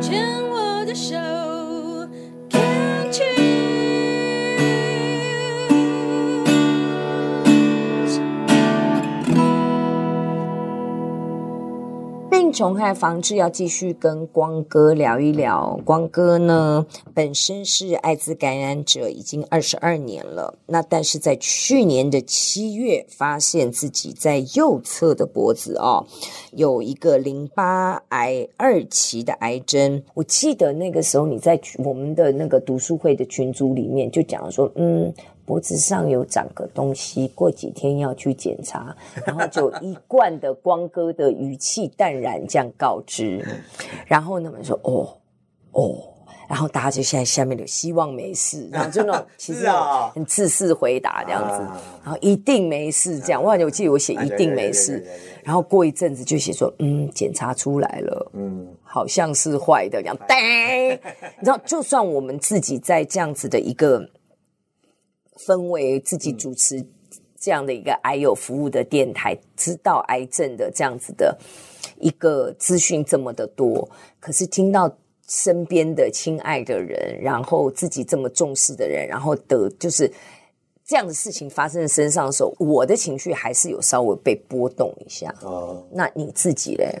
牵我的手。虫害防治要继续跟光哥聊一聊。光哥呢，本身是艾滋感染者，已经二十二年了。那但是在去年的七月，发现自己在右侧的脖子哦，有一个淋巴癌二期的癌症。我记得那个时候你在我们的那个读书会的群组里面就讲说，嗯。脖子上有长个东西，过几天要去检查，然后就一贯的光哥的语气淡然这样告知，然后呢，我们说哦哦，然后大家就现在下面有希望没事，然后就那种其实 很自私回答这样子，然后一定没事这样，我我记得我写一定没事，然后过一阵子就写说嗯，检查出来了，嗯，好像是坏的这样，叮，你知道，就算我们自己在这样子的一个。分为自己主持这样的一个癌友服务的电台，知道癌症的这样子的一个资讯这么的多，可是听到身边的亲爱的人，然后自己这么重视的人，然后得就是这样的事情发生在身上的时候，我的情绪还是有稍微被波动一下。哦，那你自己嘞？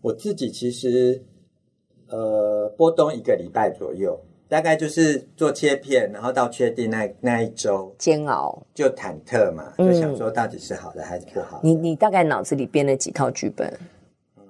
我自己其实呃波动一个礼拜左右。大概就是做切片，然后到确定那那一周煎熬，就忐忑嘛，就想说到底是好的还是不好。你你大概脑子里编了几套剧本？嗯，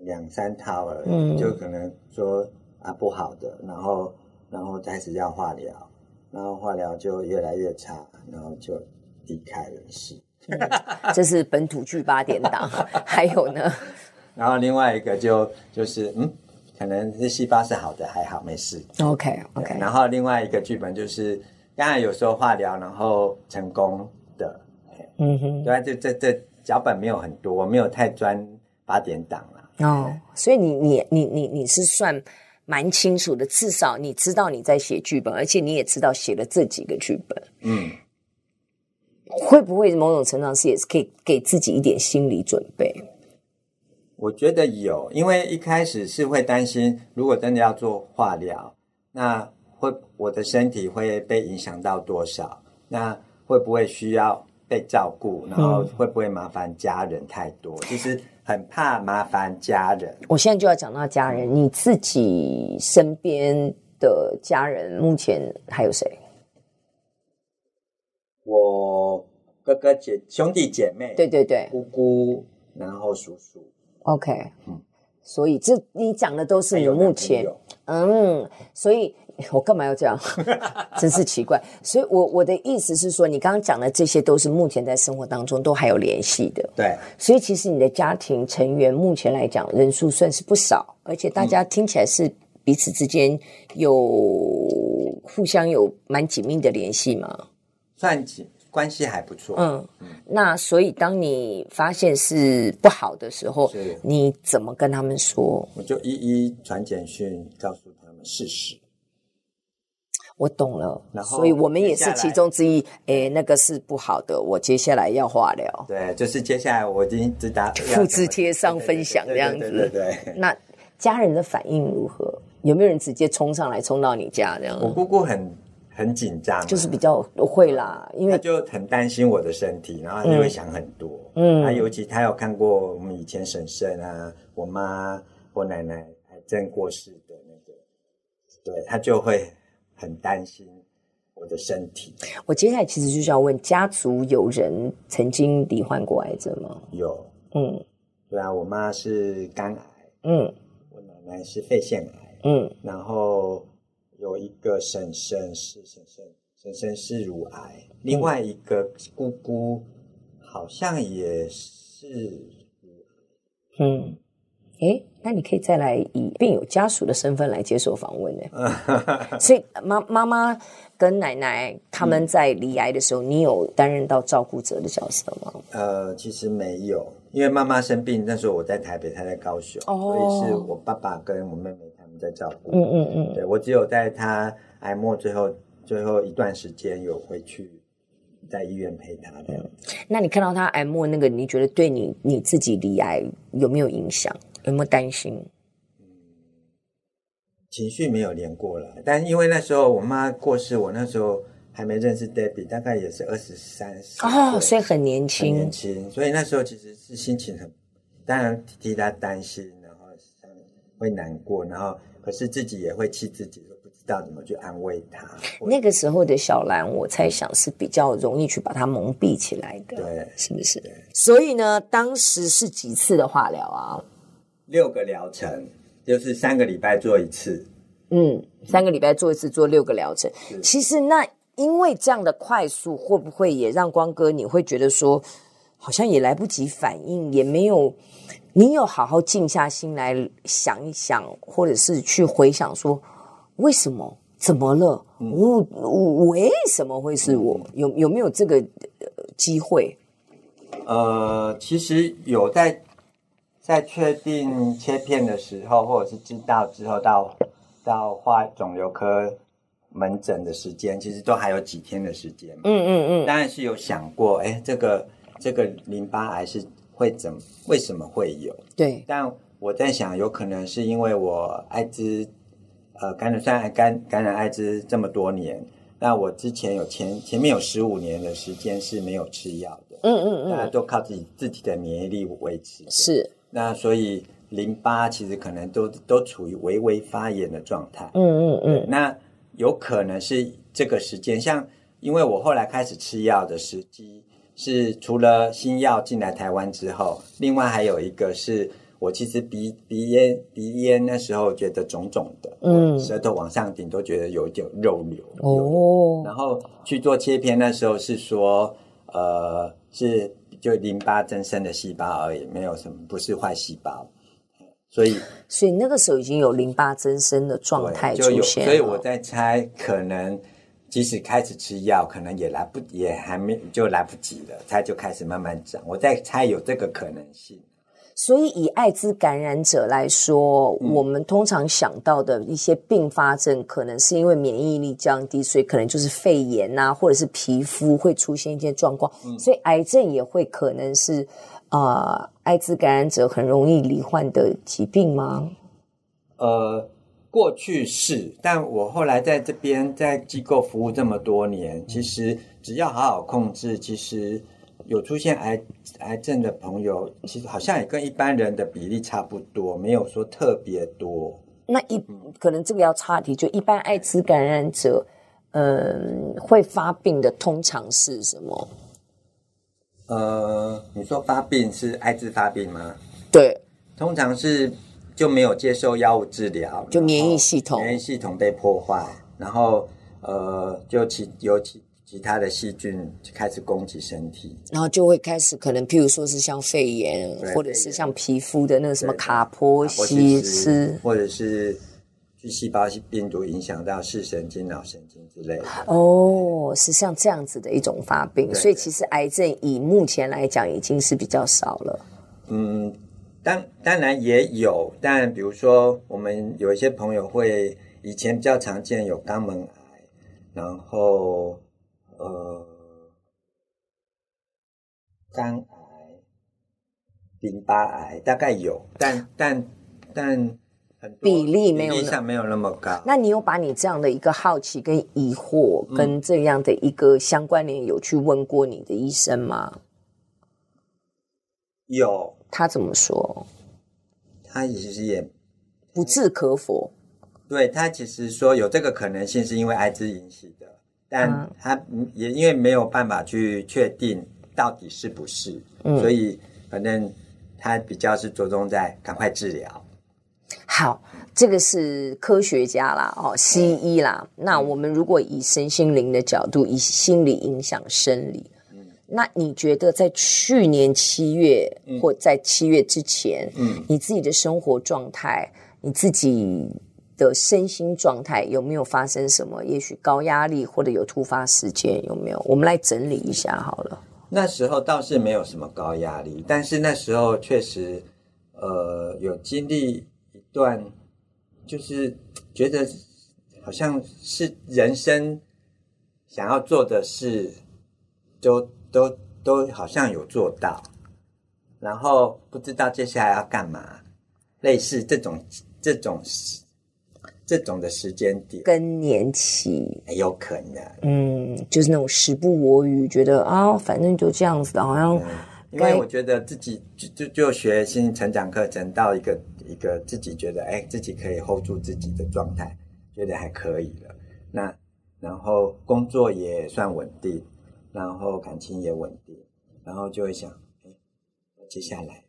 两三套而已，嗯，就可能说啊不好的，然后然后开始要化疗，然后化疗就越来越差，然后就离开人世。这是本土剧八点档，还有呢？然后另外一个就就是嗯。可能是细胞是好的，还好没事。OK OK。然后另外一个剧本就是，当然有时候化疗然后成功的，嗯哼，对，这这这脚本没有很多，我没有太专八点档了。哦，所以你你你你你是算蛮清楚的，至少你知道你在写剧本，而且你也知道写了这几个剧本。嗯，会不会某种程度上也是可以给自己一点心理准备？我觉得有，因为一开始是会担心，如果真的要做化疗，那会我的身体会被影响到多少？那会不会需要被照顾？然后会不会麻烦家人太多？其实很怕麻烦家人。我现在就要讲到家人，你自己身边的家人目前还有谁？我哥哥姐兄弟姐妹，对对对，姑姑，然后叔叔。OK，嗯，所以这你讲的都是你目前，嗯，所以我干嘛要这样？真是奇怪。所以我我的意思是说，你刚刚讲的这些都是目前在生活当中都还有联系的，对。所以其实你的家庭成员目前来讲人数算是不少，而且大家听起来是彼此之间有互相有蛮紧密的联系嘛？算紧。关系还不错，嗯，那所以当你发现是不好的时候，你怎么跟他们说？我就一一传简讯告诉他们事实。我懂了，然后所以我们也是其中之一。诶，那个是不好的，我接下来要化疗。对，就是接下来我已经知道复制贴上分享这样子。对对，对对对。那家人的反应如何？有没有人直接冲上来冲到你家这样？我姑姑很。很紧张，就是比较会啦，因为他就很担心我的身体，然后他就会想很多。嗯，他尤其他有看过我们以前婶婶啊，我妈、我奶奶癌症过世的那个，对，他就会很担心我的身体。我接下来其实就是要问，家族有人曾经罹患过癌症吗？有，嗯，对啊，我妈是肝癌，嗯，我奶奶是肺腺癌，嗯，然后。有一个婶婶是婶婶，婶婶是乳癌，另外一个姑姑好像也是乳癌。嗯，诶，那你可以再来以病友家属的身份来接受访问呢。所以妈妈妈跟奶奶他们在离癌的时候，嗯、你有担任到照顾者的角色吗？呃，其实没有，因为妈妈生病那时候我在台北，她在高雄，哦、所以是我爸爸跟我妹妹。在照顾，嗯嗯嗯，对，我只有在他癌末最后最后一段时间有回去在医院陪他这样。那你看到他癌末那个，你觉得对你你自己离癌有没有影响？有没有担心？情绪没有连过来，但因为那时候我妈过世，我那时候还没认识 Debbie，大概也是二十三岁。哦，所以很年轻，很年轻，所以那时候其实是心情很，当然替他担心，会难过，然后可是自己也会气自己，不知道怎么去安慰他。那个时候的小兰，我猜想是比较容易去把她蒙蔽起来的，对，是不是？所以呢，当时是几次的化疗啊？六个疗程。就是三个礼拜做一次，嗯，三个礼拜做一次，做六个疗程。其实那因为这样的快速，会不会也让光哥你会觉得说，好像也来不及反应，也没有，你有好好静下心来想一想，或者是去回想说，为什么？怎么了？我、嗯、我为什么会是我？有有没有这个机会？呃，其实有在。在确定切片的时候，或者是知道之后到到化肿瘤科门诊的时间，其实都还有几天的时间。嗯嗯嗯，当然是有想过，哎，这个这个淋巴癌是会怎么为什么会有？对，但我在想，有可能是因为我艾滋呃感染算感感染艾滋这么多年，那我之前有前前面有十五年的时间是没有吃药的。嗯嗯嗯，大家都靠自己自己的免疫力维持。是。那所以淋巴其实可能都都处于微微发炎的状态。嗯嗯嗯。那有可能是这个时间，像因为我后来开始吃药的时机是除了新药进来台湾之后，另外还有一个是我其实鼻鼻咽鼻咽那时候觉得肿肿的，嗯，舌头往上顶都觉得有一点肉瘤。哦。然后去做切片那时候是说，呃，是。就淋巴增生的细胞而已，没有什么，不是坏细胞，所以所以那个时候已经有淋巴增生的状态出现，所以我在猜，可能即使开始吃药，可能也来不也还没就来不及了，它就开始慢慢长。我在猜有这个可能性。所以，以艾滋感染者来说，嗯，我们通常想到的一些并发症，可能是因为免疫力降低，所以可能就是肺炎啊，或者是皮肤会出现一些状况。嗯，所以，癌症也会可能是呃，艾滋感染者很容易罹患的疾病吗？呃，过去是，但我后来在这边在机构服务这么多年，其实只要好好控制，其实。有出现癌癌症的朋友，其实好像也跟一般人的比例差不多，没有说特别多。那一可能这个要插题，就一般艾滋感染者，嗯，会发病的通常是什么？呃，你说发病是艾滋发病吗？对，通常是就没有接受药物治疗，就免疫系统免疫系统被破坏，然后呃，就其有其。其他的细菌开始攻击身体，然后就会开始可能，譬如说是像肺炎，或者是像皮肤的那个什么卡波西斯，或者是巨细胞病毒影响到视神经、脑神经之类的。哦，是像这样子的一种发病，所以其实癌症以目前来讲已经是比较少了。嗯，当当然也有，但比如说我们有一些朋友会以前比较常见有肛门癌，然后。呃，肝癌、淋巴癌大概有，但但但很比例没有，比例上没有那么高。那你有把你这样的一个好奇跟疑惑，跟这样的一个相关联，有去问过你的医生吗？有，他怎么说？他其实也不置可否。对，他其实说有这个可能性，是因为艾滋引起的。但他也因为没有办法去确定到底是不是，嗯，所以反正他比较是着重在赶快治疗。好，这个是科学家啦，哦，西医啦。嗯，那我们如果以身心灵的角度，以心理影响生理，嗯，那你觉得在去年七月，嗯，或在七月之前，嗯，你自己的生活状态，你自己。的身心状态有没有发生什么？也许高压力或者有突发事件有没有？我们来整理一下好了。那时候倒是没有什么高压力，但是那时候确实，呃，有经历一段，就是觉得好像是人生想要做的事都，都都都好像有做到，然后不知道接下来要干嘛，类似这种这种。这种的时间点，更年期有可能，嗯，就是那种时不我与，觉得啊，反正就这样子的，好像。因为我觉得自己就就就学新成长课程到一个一个自己觉得哎，自己可以 hold 住自己的状态，觉得还可以了。那然后工作也算稳定，然后感情也稳定，然后就会想，哎，接下来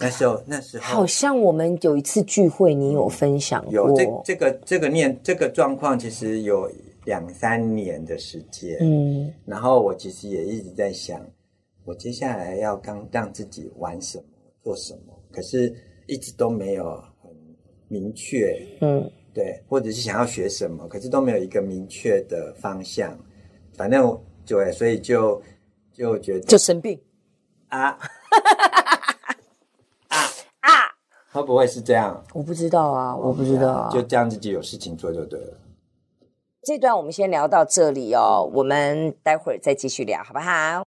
那时候那时候好像我们有一次聚会，你有分享过，有这这个这个念这个状况，其实有两三年的时间，嗯，然后我其实也一直在想。我接下来要刚让自己玩什么，做什么，可是一直都没有很明确，嗯，对，或者是想要学什么，可是都没有一个明确的方向。反正对，所以就就觉得就生病啊啊 啊！会不会是这样？我不知道啊，我不知道啊，就这样自己有事情做就对了。这段我们先聊到这里哦，我们待会儿再继续聊，好不好？